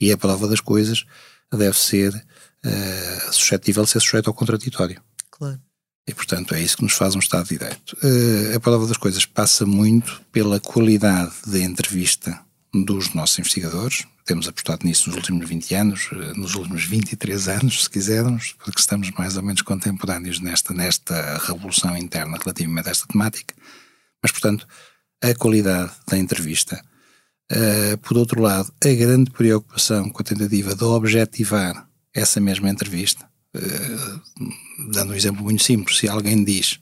B: E a prova das coisas deve ser uh, suscetível de ser sujeito ao contraditório.
A: Claro.
B: E, portanto, é isso que nos faz um Estado de Direito. Uh, a prova das coisas passa muito pela qualidade da entrevista dos nossos investigadores. Temos apostado nisso nos últimos 20 anos, eh, nos últimos 23 anos, se quisermos, porque estamos mais ou menos contemporâneos nesta, nesta revolução interna relativamente a esta temática. Mas, portanto, a qualidade da entrevista. Uh, por outro lado, a grande preocupação com a tentativa de objetivar essa mesma entrevista. Uh, dando um exemplo muito simples, se alguém diz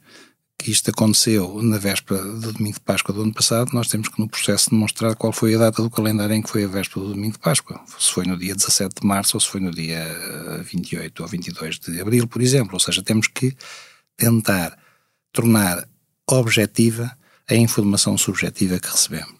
B: que isto aconteceu na véspera do domingo de Páscoa do ano passado, nós temos que no processo demonstrar qual foi a data do calendário em que foi a véspera do domingo de Páscoa. Se foi no dia 17 de março ou se foi no dia 28 ou 22 de abril, por exemplo. Ou seja, temos que tentar tornar objetiva a informação subjetiva que recebemos.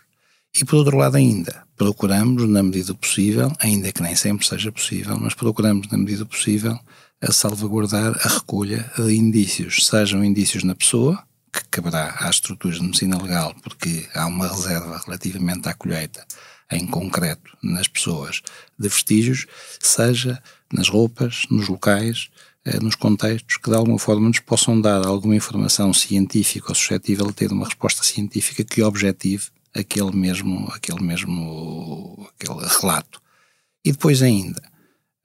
B: E por outro lado ainda, procuramos, na medida possível, ainda que nem sempre seja possível, mas procuramos, na medida possível, a salvaguardar a recolha de indícios, sejam indícios na pessoa, que caberá às estruturas de medicina legal, porque há uma reserva relativamente à colheita, em concreto nas pessoas, de vestígios, seja nas roupas, nos locais, eh, nos contextos que de alguma forma nos possam dar alguma informação científica ou suscetível a ter uma resposta científica que objetive aquele mesmo, aquele mesmo aquele relato. E depois ainda,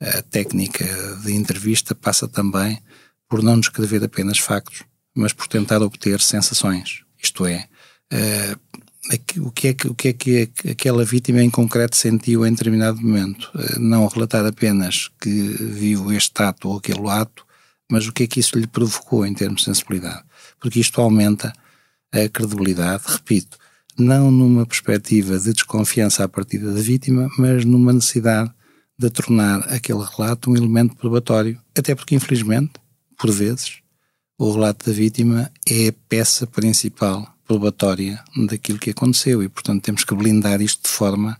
B: a técnica de entrevista passa também por não descrever apenas factos, mas por tentar obter sensações. Isto é, uh, o, que é que, o que é que aquela vítima em concreto sentiu em determinado momento. Uh, não relatar apenas que viu este ato ou aquele ato, mas o que é que isso lhe provocou em termos de sensibilidade. Porque isto aumenta a credibilidade, repito, não numa perspectiva de desconfiança à partida da vítima, mas numa necessidade de tornar aquele relato um elemento probatório, até porque, infelizmente, por vezes, o relato da vítima é a peça principal probatória daquilo que aconteceu e, portanto, temos que blindar isto de forma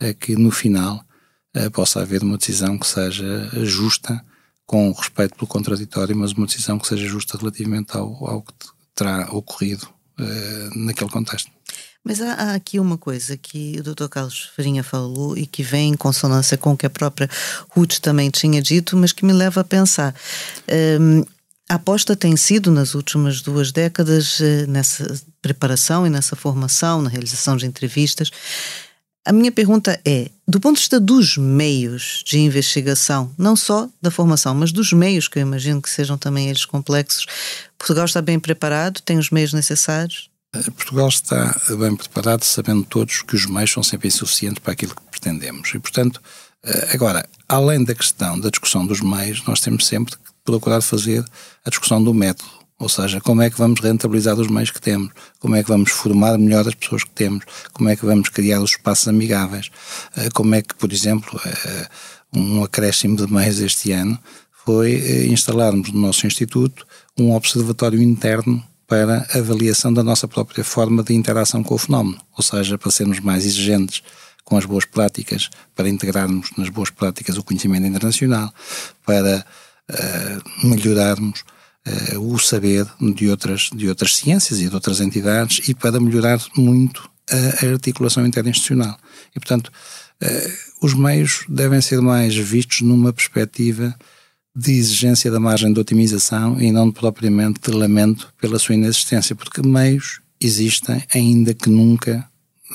B: a que, no final, eh, possa haver uma decisão que seja justa, com respeito pelo contraditório, mas uma decisão que seja justa relativamente ao, ao que terá ocorrido uh, naquele contexto.
A: Mas há, há, aqui uma coisa que o Dr. Carlos Farinha falou e que vem em consonância com o que a própria Ruth também tinha dito, mas que me leva a pensar. Um, a aposta tem sido, nas últimas duas décadas, eh, nessa preparação e nessa formação, na realização de entrevistas. A minha pergunta é: do ponto de vista dos meios de investigação, não só da formação, mas dos meios, que eu imagino que sejam também eles complexos, Portugal está bem preparado? Tem os meios necessários?
B: Portugal está bem preparado, sabendo todos que os meios são sempre insuficientes para aquilo que pretendemos. E, portanto, Eh, agora, além da questão da discussão dos meios, nós temos sempre que procurar fazer a discussão do método. Ou seja, como é que vamos rentabilizar os meios que temos? Como é que vamos formar melhor as pessoas que temos? Como é que vamos criar os espaços amigáveis? Eh, como é que, por exemplo, eh, um acréscimo de meios este ano foi instalarmos no nosso Instituto um observatório interno para avaliação da nossa própria forma de interação com o fenómeno, ou seja, para sermos mais exigentes com as boas práticas, para integrarmos nas boas práticas o conhecimento internacional, para uh, melhorarmos uh, o saber de outras, de outras ciências e de outras entidades e para melhorar muito a, a articulação interinstitucional. E, portanto, uh, os meios devem ser mais vistos numa perspectiva de exigência da margem de otimização e não propriamente de lamento pela sua inexistência, porque meios existem ainda que nunca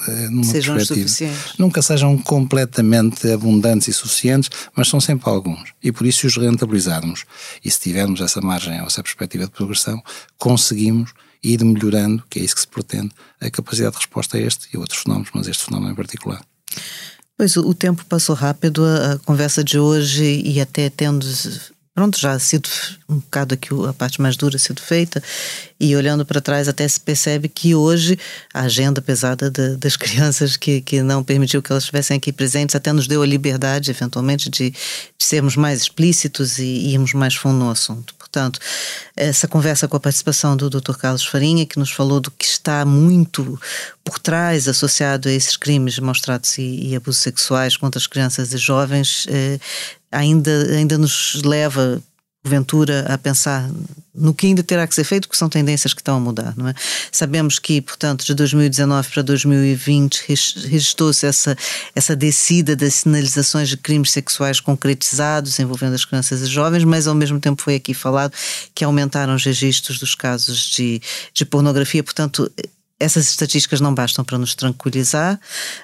A: eh, sejam suficientes.
B: Nunca sejam completamente abundantes e suficientes, mas são sempre alguns. E por isso, se os rentabilizarmos e se tivermos essa margem ou essa perspectiva de progressão, conseguimos ir melhorando, que é isso que se pretende, a capacidade de resposta a este e a outros fenómenos, mas este fenómeno em particular.
A: Pois o tempo passou rápido, a, conversa de hoje e até tendo pronto, já sido um bocado aqui a parte mais dura sido feita, e olhando para trás até se percebe que hoje a agenda pesada de, das crianças que, que não permitiu que elas estivessem aqui presentes até nos deu a liberdade, eventualmente, de, de sermos mais explícitos e irmos mais fundo no assunto. Portanto, essa conversa com a participação do Dr. Carlos Farinha, que nos falou do que está muito por trás associado a esses crimes demonstrados e, e abusos sexuais contra as crianças e jovens, eh, ainda, ainda nos leva porventura a pensar no que ainda terá que ser feito, porque são tendências que estão a mudar, não é? Sabemos que, portanto, de 2019 para 2020 registrou-se essa, essa descida das sinalizações de crimes sexuais concretizados envolvendo as crianças e jovens, mas ao mesmo tempo foi aqui falado que aumentaram os registros dos casos de, de pornografia, portanto, essas estatísticas não bastam para nos tranquilizar,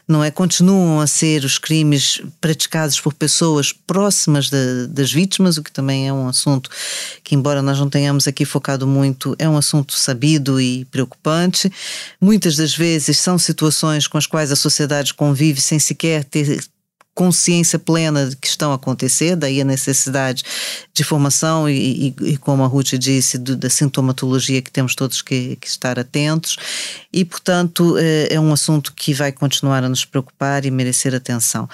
A: não é? Continuam a ser os crimes praticados por pessoas próximas de, das vítimas, o que também é um assunto que, embora nós não tenhamos aqui focado muito, é um assunto sabido e preocupante. Muitas das vezes são situações com as quais a sociedade convive sem sequer ter consciência plena de que estão a acontecer, daí a necessidade de formação e, e, e como a Ruth disse, do, da sintomatologia que temos todos que, que, estar atentos e, portanto, é, é um assunto que vai continuar a nos preocupar e merecer atenção.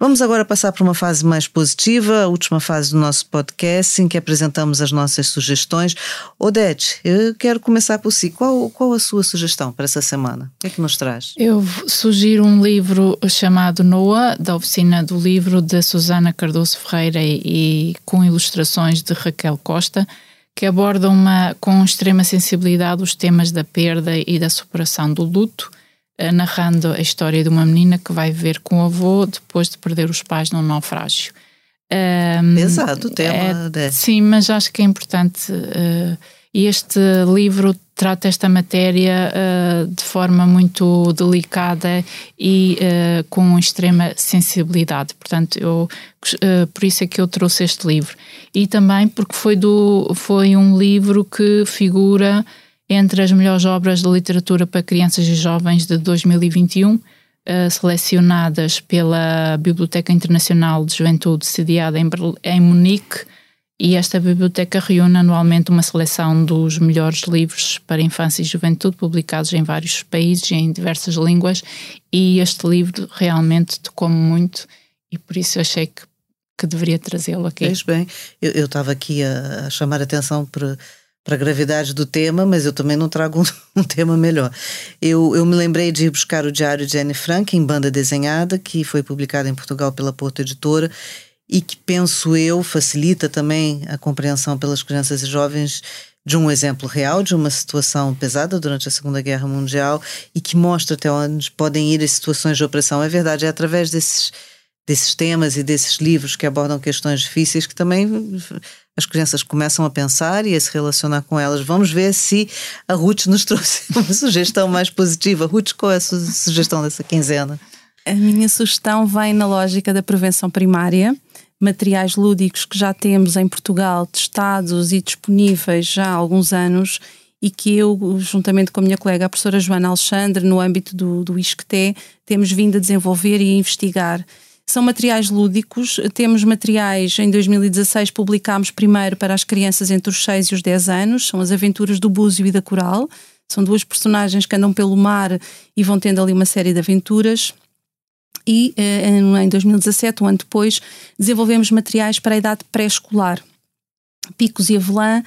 A: Vamos agora passar para uma fase mais positiva, a última fase do nosso podcast, em que apresentamos as nossas sugestões. Odete, eu quero começar por si. Qual, qual a sua sugestão para essa semana? O que é que nos traz?
C: Eu sugiro um livro chamado Noah, da oficina do livro de Susana Cardoso Ferreira e, com ilustrações de Raquel Costa, que aborda uma, com extrema sensibilidade os temas da perda e da superação do luto narrando a história de uma menina que vai viver com o avô depois de perder os pais num naufrágio.
A: Um, Pesado o tema.
C: É, sim, mas acho que é importante. Uh, este livro trata esta matéria uh, de forma muito delicada e uh, com extrema sensibilidade. Portanto, eu, por isso é que eu trouxe este livro. E também porque foi, do, foi um livro que figura entre as melhores obras de literatura para crianças e jovens de 2021, uh, eh, selecionadas pela Biblioteca Internacional de Juventude, sediada em, em Munique, e esta biblioteca reúne anualmente uma seleção dos melhores livros para infância e juventude publicados em vários países e em diversas línguas e este livro realmente tocou-me muito e por isso achei que, que deveria trazê-lo aqui.
A: Pois bem, eu estava aqui a, a chamar a atenção para para a gravidade do tema, mas eu também não trago um, um, tema melhor. Eu, eu me lembrei de ir buscar o diário de Anne Frank em banda desenhada, que foi publicado em Portugal pela Porto Editora e que, penso eu, facilita também a compreensão pelas crianças e jovens de um exemplo real, de uma situação pesada durante a Segunda Guerra Mundial e que mostra até onde podem ir as situações de opressão. É verdade, é através desses, desses temas e desses livros que abordam questões difíceis que também as crianças começam a pensar e a se relacionar com elas. Vamos ver se a Ruth nos trouxe uma sugestão mais positiva. Ruth, qual é a sugestão dessa quinzena?
D: A minha sugestão vem na lógica da prevenção primária. Materiais lúdicos que já temos em Portugal testados e disponíveis já há alguns anos e que eu, juntamente com a minha colega, a professora Joana Alexandre, no âmbito do, do ISCTE, temos vindo a desenvolver e a investigar São materiais lúdicos, temos materiais, em 2016 publicámos primeiro para as crianças entre os 6 e os 10 anos, são as aventuras do Búzio e da Coral, são duas personagens que andam pelo mar e vão tendo ali uma série de aventuras. E eh, em 2017, um ano depois, desenvolvemos materiais para a idade pré-escolar. Picos e Avelã,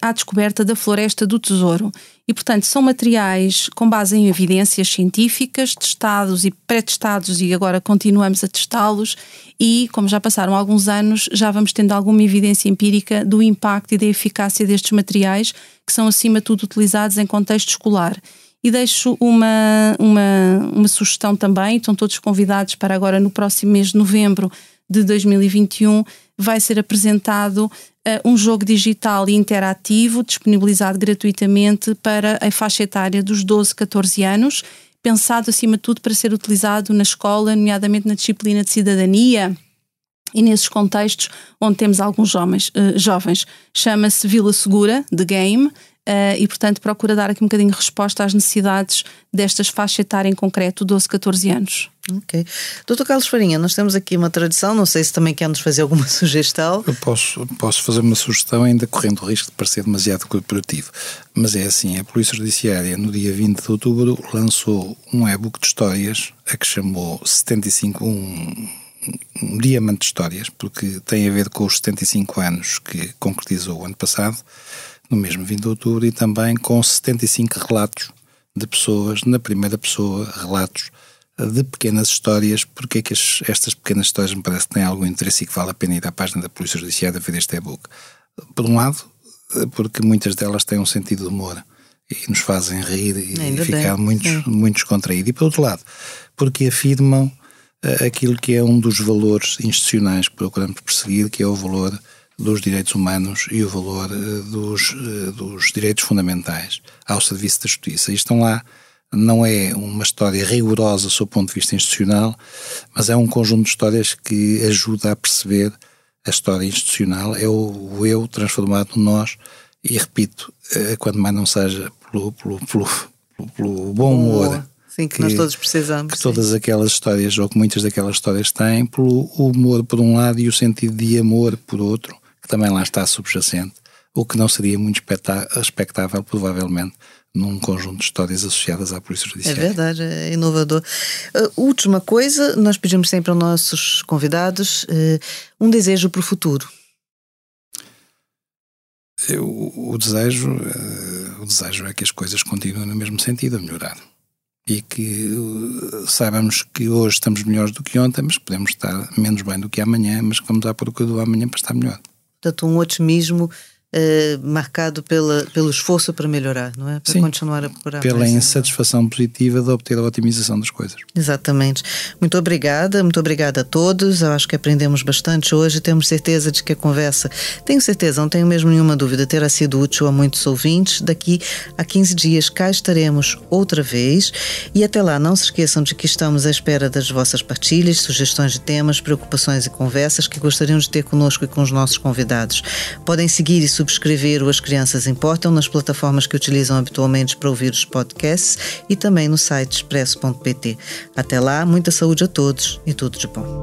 D: à descoberta da floresta do tesouro. E, portanto, são materiais com base em evidências científicas, testados e pré-testados, e agora continuamos a testá-los. E, como já passaram alguns anos, já vamos tendo alguma evidência empírica do impacto e da eficácia destes materiais, que são, acima de tudo, utilizados em contexto escolar. E deixo uma, uma, uma sugestão também, estão todos convidados para agora, no próximo mês de novembro de 2021, vai ser apresentado uh, um jogo digital e interativo disponibilizado gratuitamente para a faixa etária dos 12, 14 anos, pensado acima de tudo para ser utilizado na escola, nomeadamente na disciplina de cidadania e nesses contextos onde temos alguns jovens. Uh, jovens. Chama-se Vila Segura, The Game, Uh, e, portanto, procura dar aqui um bocadinho de resposta às necessidades destas faixas etárias em concreto, 12, 14 anos.
A: Ok. Doutor Carlos Farinha, nós temos aqui uma tradição, não sei se também quer nos fazer alguma sugestão.
B: Eu posso, posso fazer uma sugestão, ainda correndo o risco de parecer demasiado corporativo, mas é assim: a Polícia Judiciária, no dia 20 de outubro, lançou um e-book de histórias, a que chamou 75, um, um diamante de histórias, porque tem a ver com os 75 anos que concretizou o ano passado no mesmo 20 de outubro, e também com 75 relatos de pessoas, na primeira pessoa, relatos de pequenas histórias, porque é que as, estas pequenas histórias me parece que têm algum interesse e que vale a pena ir à página da Polícia Judiciária ver este e-book. Por um lado, porque muitas delas têm um sentido de humor e nos fazem rir e Ainda ficar bem, muito, muito descontraído. E por outro lado, porque afirmam uh, aquilo que é um dos valores institucionais que procuramos perseguir, que é o valor dos direitos humanos e o valor uh, dos, uh, dos direitos fundamentais ao serviço da justiça. E estão lá, não é uma história rigorosa sob o ponto de vista institucional, mas é um conjunto de histórias que ajuda a perceber a história institucional, é o, o eu transformado no nós, e repito, uh, quando mais não seja pelo, pelo, pelo, pelo bom humor.
A: Sim, que, que, nós todos precisamos.
B: Que sim. todas aquelas histórias, ou que muitas daquelas histórias têm, pelo humor por um lado e o sentido de amor por outro, que também lá está subjacente, o que não seria muito expectável, provavelmente, num conjunto de histórias associadas à Polícia Judiciária.
A: É verdade, é inovador. Uh, última coisa, nós pedimos sempre aos nossos convidados uh, um desejo para o futuro.
B: Eu, o desejo, uh, o desejo é que as coisas continuem no mesmo sentido, a melhorar. E que uh, saibamos que hoje estamos melhores do que ontem, mas podemos estar menos bem do que amanhã, mas que vamos à procura do amanhã para estar melhor
A: portanto, um otimismo Uh, marcado pela, pelo esforço para melhorar, não é? Para
B: Sim,
A: continuar a procurar.
B: Pela insatisfação positiva de obter a otimização das coisas.
A: Exatamente. Muito obrigada, muito obrigada a todos. Eu acho que aprendemos bastante hoje. Temos certeza de que a conversa, tenho certeza, não tenho mesmo nenhuma dúvida, terá sido útil a muitos ouvintes. Daqui a 15 dias cá estaremos outra vez. E até lá, não se esqueçam de que estamos à espera das vossas partilhas, sugestões de temas, preocupações e conversas que gostariam de ter conosco e com os nossos convidados. Podem seguir e subscrever o As Crianças Importam nas plataformas que utilizam habitualmente para ouvir os podcasts e também no site expresso.pt. Até lá, muita saúde a todos e tudo de bom.